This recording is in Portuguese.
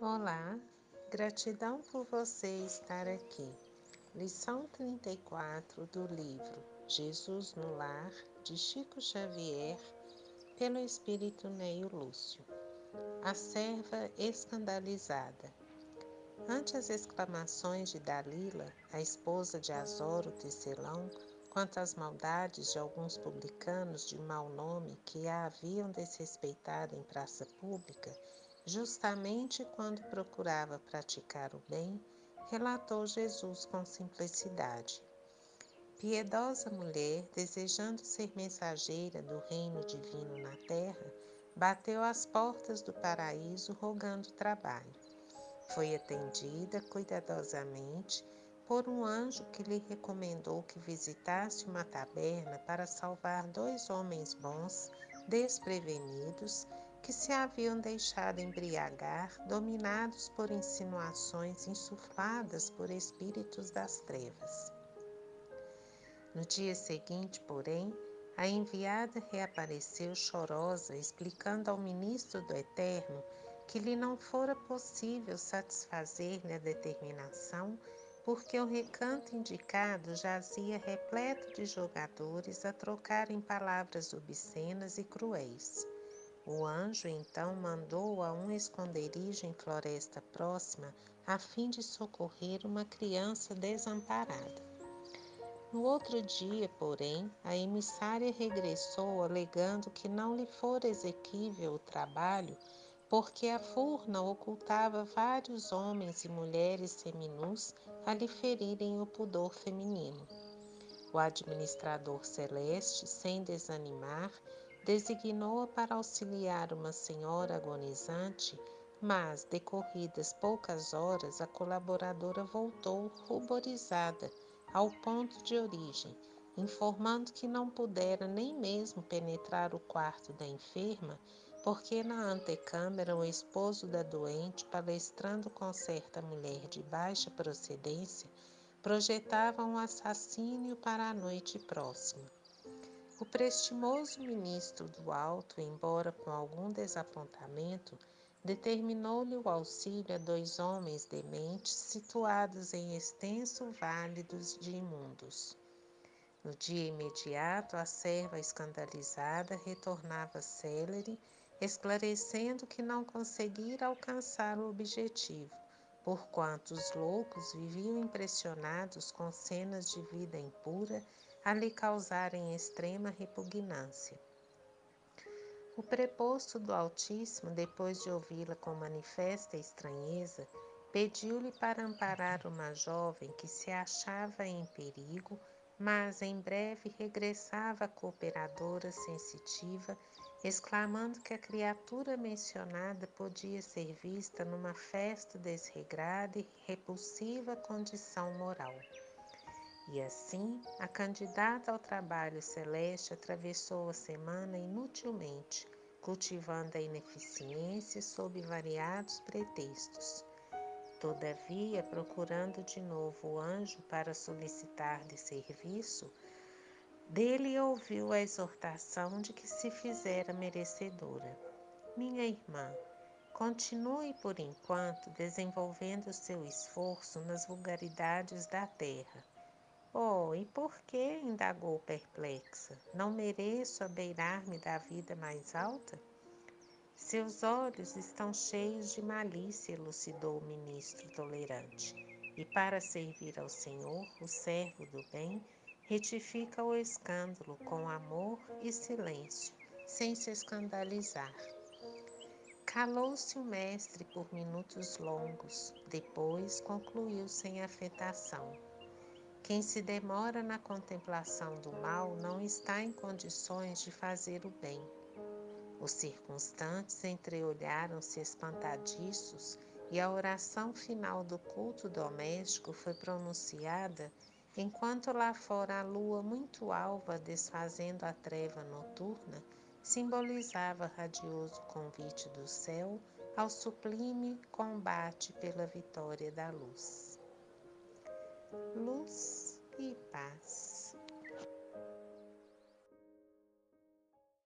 Olá, gratidão por você estar aqui. Lição 34 do livro Jesus no Lar, de Chico Xavier, pelo Espírito Neio Lúcio. A serva escandalizada. Ante as exclamações de Dalila, a esposa de Azor, o tecelão, quanto às maldades de alguns publicanos de mau nome que a haviam desrespeitado em praça pública, justamente quando procurava praticar o bem, relatou Jesus com simplicidade. Piedosa mulher, desejando ser mensageira do reino divino na terra, bateu às portas do paraíso rogando trabalho. Foi atendida cuidadosamente por um anjo que lhe recomendou que visitasse uma taberna para salvar dois homens bons, desprevenidos, que se haviam deixado embriagar, dominados por insinuações insufladas por espíritos das trevas. No dia seguinte, porém, a enviada reapareceu chorosa, explicando ao ministro do Eterno que lhe não fora possível satisfazer-lhe a determinação porque o recanto indicado jazia repleto de jogadores a trocarem palavras obscenas e cruéis. O anjo então mandou a um esconderijo em floresta próxima a fim de socorrer uma criança desamparada. No outro dia, porém, a emissária regressou alegando que não lhe fora exequível o trabalho porque a furna ocultava vários homens e mulheres seminus a lhe ferirem o pudor feminino. O administrador celeste, sem desanimar, designou-a para auxiliar uma senhora agonizante, mas, decorridas poucas horas, a colaboradora voltou ruborizada ao ponto de origem, informando que não pudera nem mesmo penetrar o quarto da enferma porque na antecâmara o esposo da doente, palestrando com certa mulher de baixa procedência, projetava um assassínio para a noite próxima. O prestimoso ministro do Alto, embora com algum desapontamento, determinou-lhe o auxílio a dois homens dementes situados em extenso vale dos de imundos. No dia imediato, a serva escandalizada retornava célere esclarecendo que não conseguira alcançar o objetivo, porquanto os loucos viviam impressionados com cenas de vida impura a lhe causarem extrema repugnância. O preposto do Altíssimo, depois de ouvi-la com manifesta estranheza, pediu-lhe para amparar uma jovem que se achava em perigo, mas em breve regressava cooperadora sensitiva exclamando que a criatura mencionada podia ser vista numa festa desregrada e repulsiva condição moral. E assim, a candidata ao trabalho celeste atravessou a semana inutilmente, cultivando a ineficiência sob variados pretextos. Todavia, procurando de novo o anjo para solicitar-lhe serviço, dele ouviu a exortação de que se fizera merecedora. Minha irmã, continue por enquanto desenvolvendo seu esforço nas vulgaridades da terra. Oh, e por que? indagou perplexa. Não mereço abeirar-me da vida mais alta? Seus olhos estão cheios de malícia, elucidou o ministro tolerante. E para servir ao Senhor, o servo do bem, retifica o escândalo com amor e silêncio, sem se escandalizar. Calou-se o mestre por minutos longos, depois concluiu sem afetação. Quem se demora na contemplação do mal não está em condições de fazer o bem. Os circunstantes entreolharam-se espantadiços e a oração final do culto doméstico foi pronunciada enquanto lá fora a lua muito alva, desfazendo a treva noturna, simbolizava radioso convite do céu ao sublime combate pela vitória da luz. Luz e paz.